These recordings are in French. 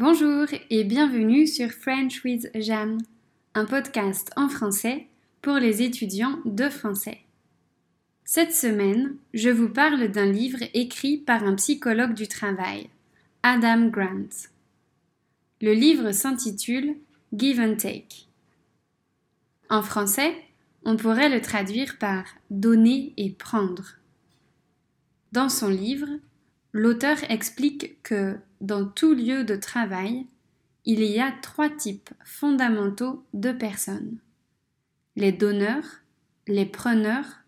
Bonjour et bienvenue sur French with Jeanne, un podcast en français pour les étudiants de français. Cette semaine, je vous parle d'un livre écrit par un psychologue du travail, Adam Grant. Le livre s'intitule Give and Take. En français, on pourrait le traduire par donner et prendre. Dans son livre, l'auteur explique que dans tout lieu de travail, il y a trois types fondamentaux de personnes. Les donneurs, les preneurs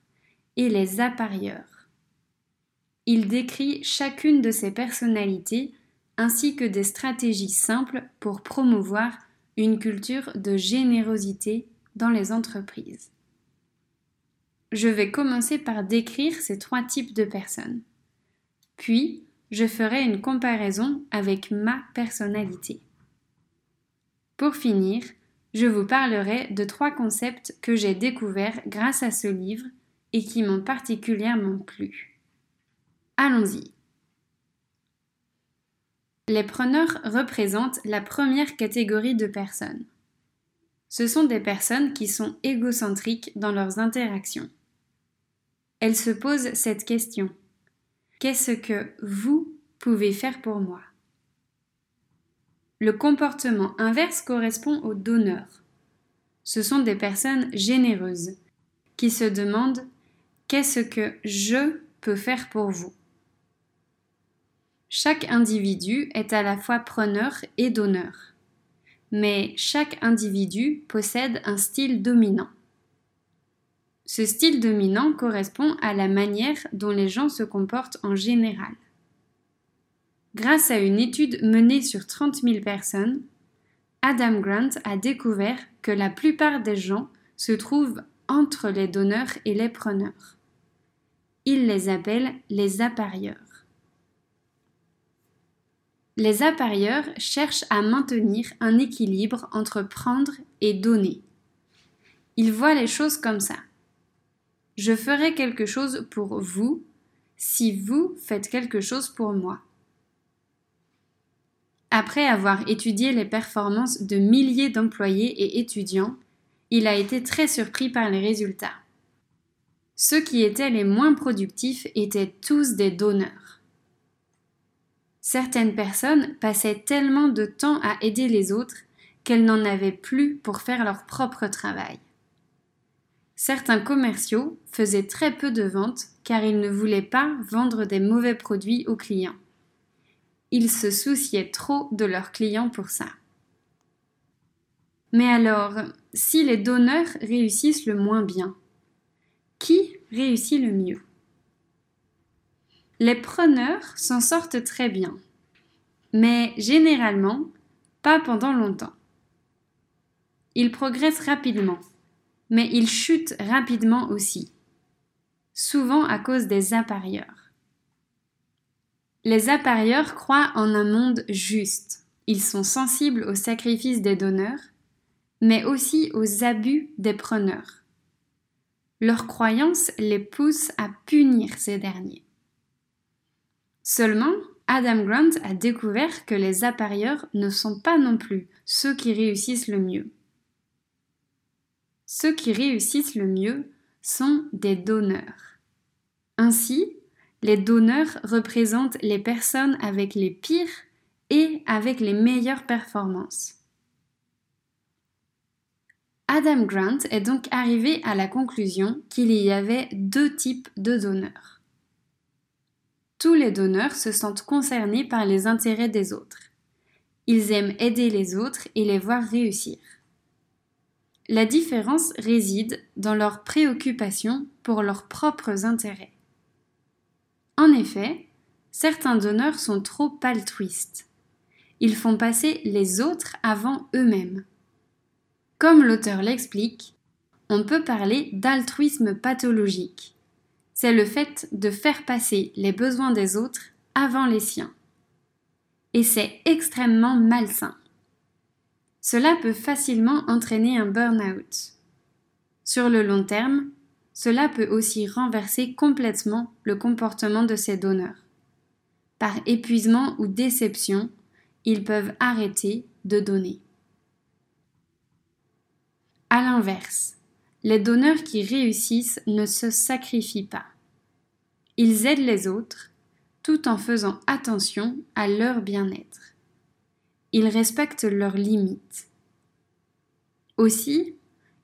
et les apparieurs. Il décrit chacune de ces personnalités ainsi que des stratégies simples pour promouvoir une culture de générosité dans les entreprises. Je vais commencer par décrire ces trois types de personnes. Puis, je ferai une comparaison avec ma personnalité. Pour finir, je vous parlerai de trois concepts que j'ai découverts grâce à ce livre et qui m'ont particulièrement plu. Allons-y. Les preneurs représentent la première catégorie de personnes. Ce sont des personnes qui sont égocentriques dans leurs interactions. Elles se posent cette question. Qu'est-ce que vous pouvez faire pour moi? Le comportement inverse correspond aux donneurs. Ce sont des personnes généreuses qui se demandent Qu'est-ce que je peux faire pour vous? Chaque individu est à la fois preneur et donneur, mais chaque individu possède un style dominant. Ce style dominant correspond à la manière dont les gens se comportent en général. Grâce à une étude menée sur 30 000 personnes, Adam Grant a découvert que la plupart des gens se trouvent entre les donneurs et les preneurs. Il les appelle les apparieurs. Les apparieurs cherchent à maintenir un équilibre entre prendre et donner. Ils voient les choses comme ça. Je ferai quelque chose pour vous si vous faites quelque chose pour moi. Après avoir étudié les performances de milliers d'employés et étudiants, il a été très surpris par les résultats. Ceux qui étaient les moins productifs étaient tous des donneurs. Certaines personnes passaient tellement de temps à aider les autres qu'elles n'en avaient plus pour faire leur propre travail. Certains commerciaux faisaient très peu de ventes car ils ne voulaient pas vendre des mauvais produits aux clients. Ils se souciaient trop de leurs clients pour ça. Mais alors, si les donneurs réussissent le moins bien, qui réussit le mieux? Les preneurs s'en sortent très bien, mais généralement pas pendant longtemps. Ils progressent rapidement mais ils chutent rapidement aussi, souvent à cause des apparieurs. Les apparieurs croient en un monde juste. Ils sont sensibles aux sacrifices des donneurs, mais aussi aux abus des preneurs. Leur croyance les pousse à punir ces derniers. Seulement, Adam Grant a découvert que les apparieurs ne sont pas non plus ceux qui réussissent le mieux. Ceux qui réussissent le mieux sont des donneurs. Ainsi, les donneurs représentent les personnes avec les pires et avec les meilleures performances. Adam Grant est donc arrivé à la conclusion qu'il y avait deux types de donneurs. Tous les donneurs se sentent concernés par les intérêts des autres. Ils aiment aider les autres et les voir réussir. La différence réside dans leur préoccupation pour leurs propres intérêts. En effet, certains donneurs sont trop altruistes. Ils font passer les autres avant eux-mêmes. Comme l'auteur l'explique, on peut parler d'altruisme pathologique. C'est le fait de faire passer les besoins des autres avant les siens. Et c'est extrêmement malsain. Cela peut facilement entraîner un burn-out. Sur le long terme, cela peut aussi renverser complètement le comportement de ces donneurs. Par épuisement ou déception, ils peuvent arrêter de donner. À l'inverse, les donneurs qui réussissent ne se sacrifient pas. Ils aident les autres tout en faisant attention à leur bien-être. Ils respectent leurs limites. Aussi,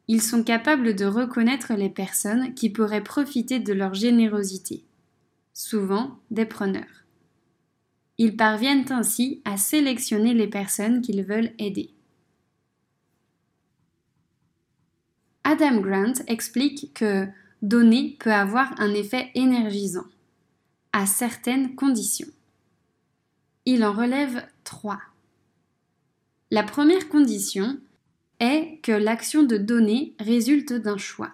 ils sont capables de reconnaître les personnes qui pourraient profiter de leur générosité, souvent des preneurs. Ils parviennent ainsi à sélectionner les personnes qu'ils veulent aider. Adam Grant explique que donner peut avoir un effet énergisant, à certaines conditions. Il en relève trois. La première condition est que l'action de donner résulte d'un choix.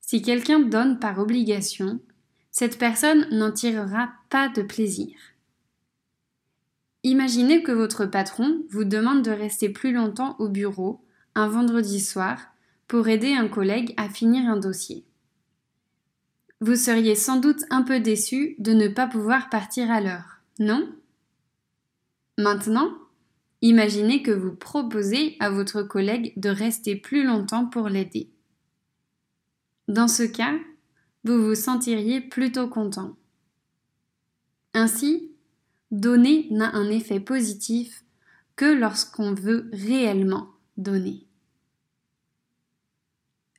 Si quelqu'un donne par obligation, cette personne n'en tirera pas de plaisir. Imaginez que votre patron vous demande de rester plus longtemps au bureau un vendredi soir pour aider un collègue à finir un dossier. Vous seriez sans doute un peu déçu de ne pas pouvoir partir à l'heure, non? Maintenant, imaginez que vous proposez à votre collègue de rester plus longtemps pour l'aider. Dans ce cas, vous vous sentiriez plutôt content. Ainsi, donner n'a un effet positif que lorsqu'on veut réellement donner.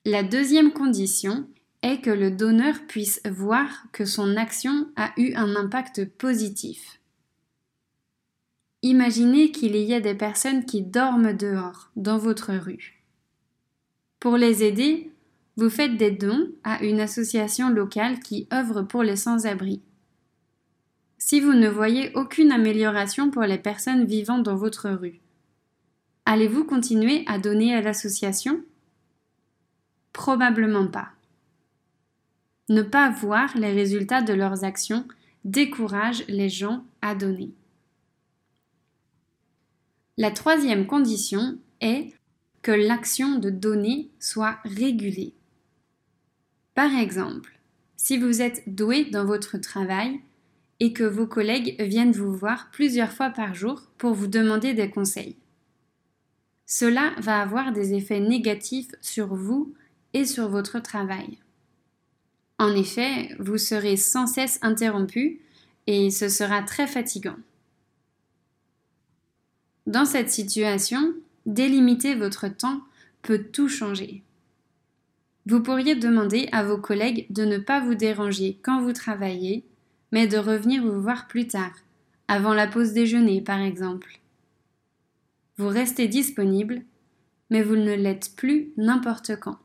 La deuxième condition est que le donneur puisse voir que son action a eu un impact positif. Imaginez qu'il y a des personnes qui dorment dehors, dans votre rue. Pour les aider, vous faites des dons à une association locale qui œuvre pour les sans-abri. Si vous ne voyez aucune amélioration pour les personnes vivant dans votre rue, allez-vous continuer à donner à l'association? Probablement pas. Ne pas voir les résultats de leurs actions décourage les gens à donner. La troisième condition est que l'action de donner soit régulée. Par exemple, si vous êtes doué dans votre travail et que vos collègues viennent vous voir plusieurs fois par jour pour vous demander des conseils. Cela va avoir des effets négatifs sur vous et sur votre travail. En effet, vous serez sans cesse interrompu et ce sera très fatigant. Dans cette situation, délimiter votre temps peut tout changer. Vous pourriez demander à vos collègues de ne pas vous déranger quand vous travaillez, mais de revenir vous voir plus tard, avant la pause déjeuner par exemple. Vous restez disponible, mais vous ne l'êtes plus n'importe quand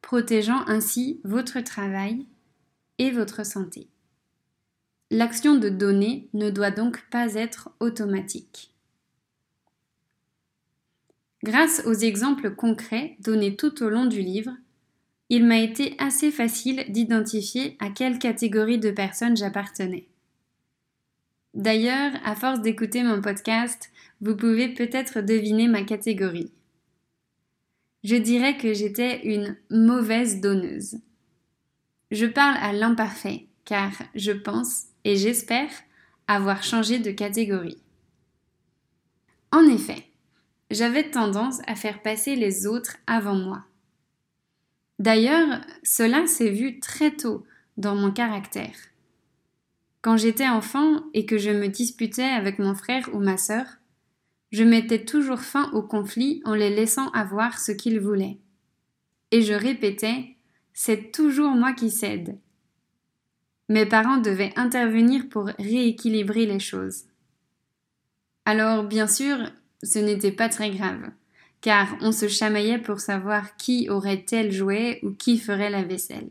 protégeant ainsi votre travail et votre santé. L'action de donner ne doit donc pas être automatique. Grâce aux exemples concrets donnés tout au long du livre, il m'a été assez facile d'identifier à quelle catégorie de personnes j'appartenais. D'ailleurs, à force d'écouter mon podcast, vous pouvez peut-être deviner ma catégorie je dirais que j'étais une mauvaise donneuse. Je parle à l'imparfait, car je pense et j'espère avoir changé de catégorie. En effet, j'avais tendance à faire passer les autres avant moi. D'ailleurs, cela s'est vu très tôt dans mon caractère. Quand j'étais enfant et que je me disputais avec mon frère ou ma sœur, je mettais toujours fin au conflit en les laissant avoir ce qu'ils voulaient. Et je répétais C'est toujours moi qui cède. Mes parents devaient intervenir pour rééquilibrer les choses. Alors, bien sûr, ce n'était pas très grave, car on se chamaillait pour savoir qui aurait tel jouet ou qui ferait la vaisselle.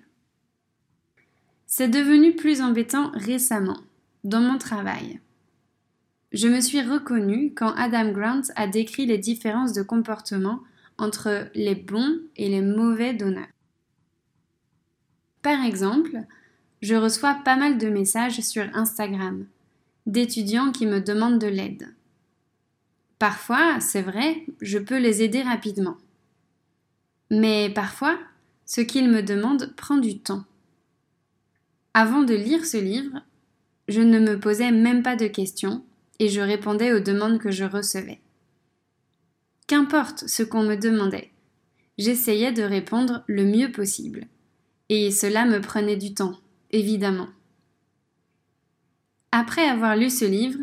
C'est devenu plus embêtant récemment, dans mon travail. Je me suis reconnue quand Adam Grant a décrit les différences de comportement entre les bons et les mauvais donneurs. Par exemple, je reçois pas mal de messages sur Instagram d'étudiants qui me demandent de l'aide. Parfois, c'est vrai, je peux les aider rapidement. Mais parfois, ce qu'ils me demandent prend du temps. Avant de lire ce livre, je ne me posais même pas de questions et je répondais aux demandes que je recevais. Qu'importe ce qu'on me demandait, j'essayais de répondre le mieux possible. Et cela me prenait du temps, évidemment. Après avoir lu ce livre,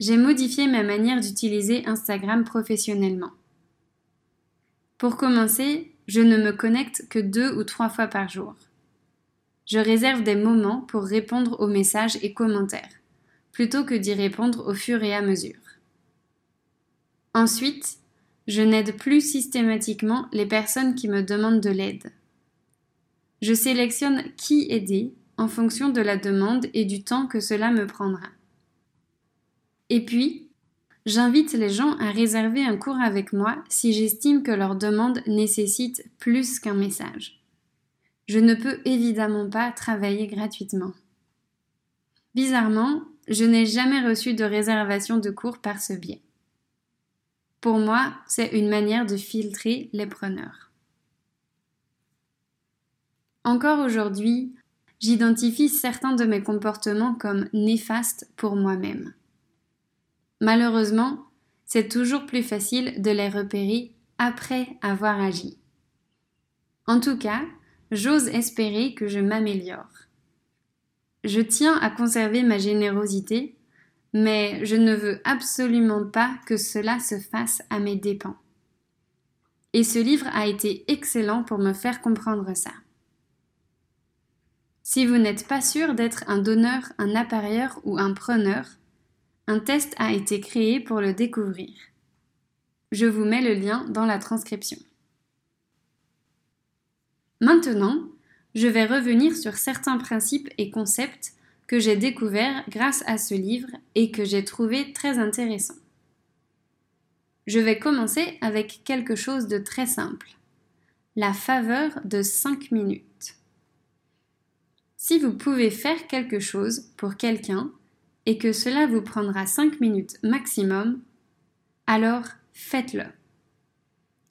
j'ai modifié ma manière d'utiliser Instagram professionnellement. Pour commencer, je ne me connecte que deux ou trois fois par jour. Je réserve des moments pour répondre aux messages et commentaires, plutôt que d'y répondre au fur et à mesure. Ensuite, je n'aide plus systématiquement les personnes qui me demandent de l'aide. Je sélectionne qui aider en fonction de la demande et du temps que cela me prendra. Et puis, j'invite les gens à réserver un cours avec moi si j'estime que leur demande nécessite plus qu'un message. Je ne peux évidemment pas travailler gratuitement. Bizarrement, je n'ai jamais reçu de réservation de cours par ce biais. Pour moi, c'est une manière de filtrer les preneurs. Encore aujourd'hui, j'identifie certains de mes comportements comme néfastes pour moi-même. Malheureusement, c'est toujours plus facile de les repérer après avoir agi. En tout cas, j'ose espérer que je m'améliore. Je tiens à conserver ma générosité mais je ne veux absolument pas que cela se fasse à mes dépens. Et ce livre a été excellent pour me faire comprendre ça. Si vous n'êtes pas sûr d'être un donneur, un appareilleur ou un preneur, un test a été créé pour le découvrir. Je vous mets le lien dans la transcription. Maintenant, je vais revenir sur certains principes et concepts que j'ai découvert grâce à ce livre et que j'ai trouvé très intéressant. Je vais commencer avec quelque chose de très simple. La faveur de 5 minutes. Si vous pouvez faire quelque chose pour quelqu'un et que cela vous prendra 5 minutes maximum, alors faites-le.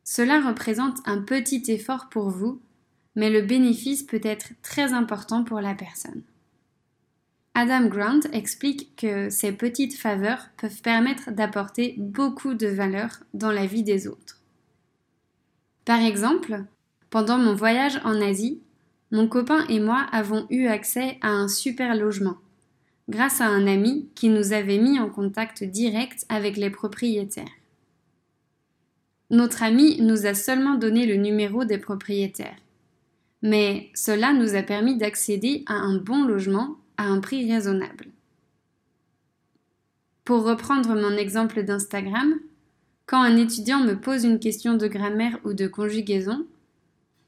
Cela représente un petit effort pour vous, mais le bénéfice peut être très important pour la personne. Adam Grant explique que ces petites faveurs peuvent permettre d'apporter beaucoup de valeur dans la vie des autres. Par exemple, pendant mon voyage en Asie, mon copain et moi avons eu accès à un super logement, grâce à un ami qui nous avait mis en contact direct avec les propriétaires. Notre ami nous a seulement donné le numéro des propriétaires, mais cela nous a permis d'accéder à un bon logement à un prix raisonnable. Pour reprendre mon exemple d'Instagram, quand un étudiant me pose une question de grammaire ou de conjugaison,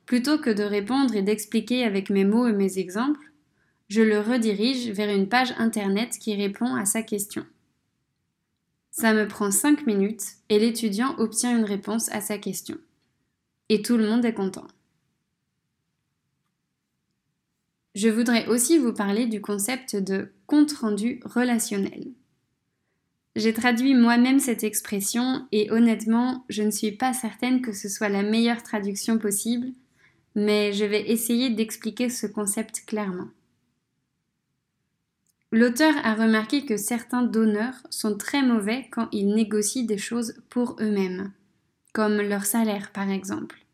plutôt que de répondre et d'expliquer avec mes mots et mes exemples, je le redirige vers une page internet qui répond à sa question. Ça me prend 5 minutes et l'étudiant obtient une réponse à sa question. Et tout le monde est content. Je voudrais aussi vous parler du concept de compte-rendu relationnel. J'ai traduit moi-même cette expression et honnêtement, je ne suis pas certaine que ce soit la meilleure traduction possible, mais je vais essayer d'expliquer ce concept clairement. L'auteur a remarqué que certains donneurs sont très mauvais quand ils négocient des choses pour eux-mêmes, comme leur salaire par exemple.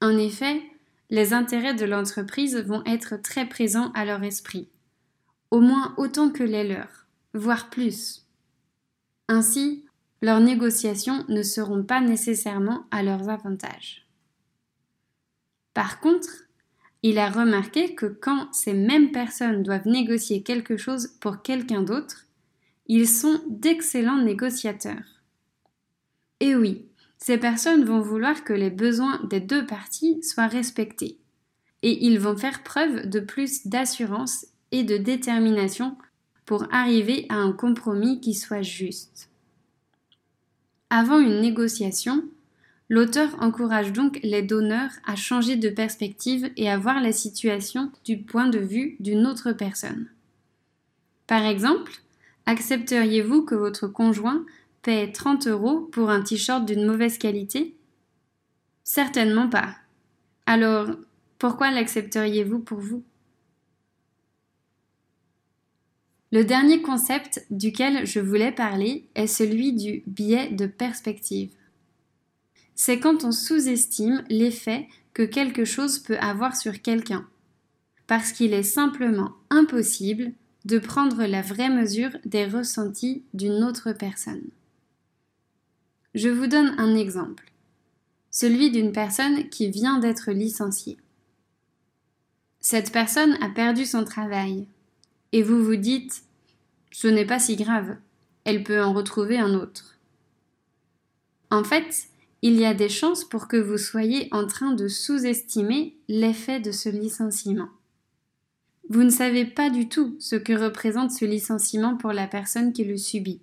En effet, les intérêts de l'entreprise vont être très présents à leur esprit, au moins autant que les leurs, voire plus. Ainsi, leurs négociations ne seront pas nécessairement à leurs avantages. Par contre, il a remarqué que quand ces mêmes personnes doivent négocier quelque chose pour quelqu'un d'autre, ils sont d'excellents négociateurs. Et oui, ces personnes vont vouloir que les besoins des deux parties soient respectés. Et ils vont faire preuve de plus d'assurance et de détermination pour arriver à un compromis qui soit juste. Avant une négociation, l'auteur encourage donc les donneurs à changer de perspective et à voir la situation du point de vue d'une autre personne. Par exemple, accepteriez-vous que votre conjoint paie 30 euros pour un t-shirt d'une mauvaise qualité? Certainement pas. Alors, pourquoi l'accepteriez-vous pour vous? Le dernier concept duquel je voulais parler est celui du biais de perspective. C'est quand on sous-estime l'effet que quelque chose peut avoir sur quelqu'un, parce qu'il est simplement impossible de prendre la vraie mesure des ressentis d'une autre personne. Je vous donne un exemple, celui d'une personne qui vient d'être licenciée. Cette personne a perdu son travail, et vous vous dites ce n'est pas si grave, elle peut en retrouver un autre. En fait, il y a des chances pour que vous soyez en train de sous-estimer l'effet de ce licenciement. Vous ne savez pas du tout ce que représente ce licenciement pour la personne qui le subit,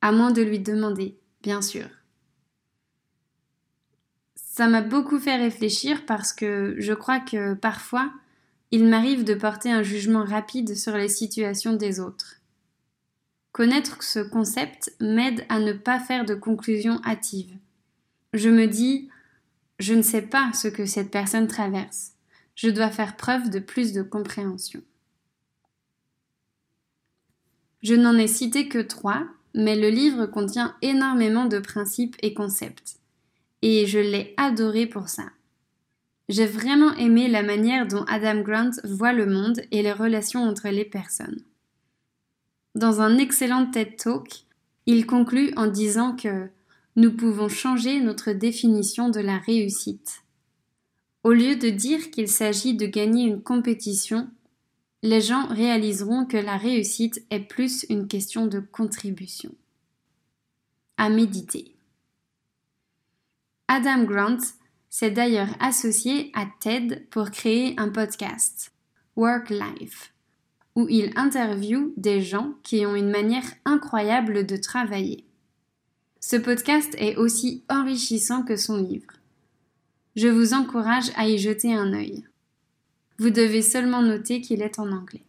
à moins de lui demander, bien sûr. Ça m'a beaucoup fait réfléchir parce que je crois que parfois, il m'arrive de porter un jugement rapide sur les situations des autres. Connaître ce concept m'aide à ne pas faire de conclusions hâtives. Je me dis, je ne sais pas ce que cette personne traverse. Je dois faire preuve de plus de compréhension. Je n'en ai cité que trois, mais le livre contient énormément de principes et concepts. Et je l'ai adoré pour ça. J'ai vraiment aimé la manière dont Adam Grant voit le monde et les relations entre les personnes. Dans un excellent TED Talk, il conclut en disant que nous pouvons changer notre définition de la réussite. Au lieu de dire qu'il s'agit de gagner une compétition, les gens réaliseront que la réussite est plus une question de contribution. À méditer. Adam Grant s'est d'ailleurs associé à TED pour créer un podcast, Work Life où il interviewe des gens qui ont une manière incroyable de travailler. Ce podcast est aussi enrichissant que son livre. Je vous encourage à y jeter un œil. Vous devez seulement noter qu'il est en anglais.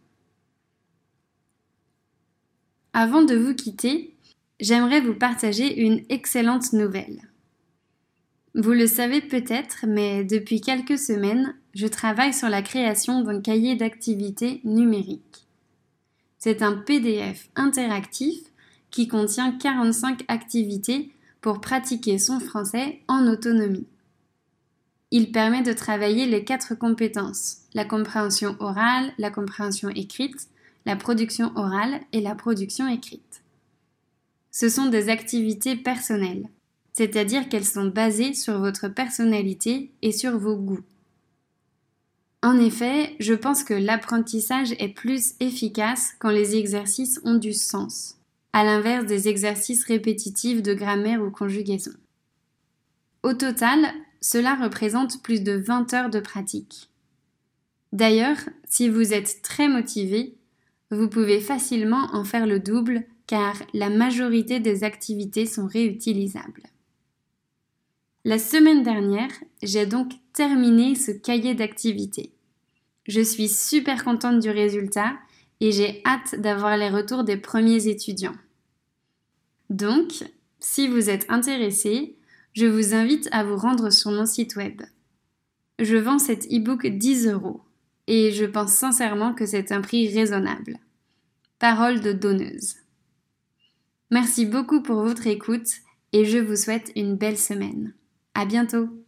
Avant de vous quitter, j'aimerais vous partager une excellente nouvelle. Vous le savez peut-être, mais depuis quelques semaines, je travaille sur la création d'un cahier d'activités numérique. C'est un PDF interactif qui contient 45 activités pour pratiquer son français en autonomie. Il permet de travailler les quatre compétences, la compréhension orale, la compréhension écrite, la production orale et la production écrite. Ce sont des activités personnelles c'est-à-dire qu'elles sont basées sur votre personnalité et sur vos goûts. En effet, je pense que l'apprentissage est plus efficace quand les exercices ont du sens, à l'inverse des exercices répétitifs de grammaire ou conjugaison. Au total, cela représente plus de 20 heures de pratique. D'ailleurs, si vous êtes très motivé, vous pouvez facilement en faire le double car la majorité des activités sont réutilisables. La semaine dernière, j'ai donc terminé ce cahier d'activités. Je suis super contente du résultat et j'ai hâte d'avoir les retours des premiers étudiants. Donc, si vous êtes intéressé, je vous invite à vous rendre sur mon site web. Je vends cet e-book 10 euros et je pense sincèrement que c'est un prix raisonnable. Parole de donneuse. Merci beaucoup pour votre écoute et je vous souhaite une belle semaine. À bientôt!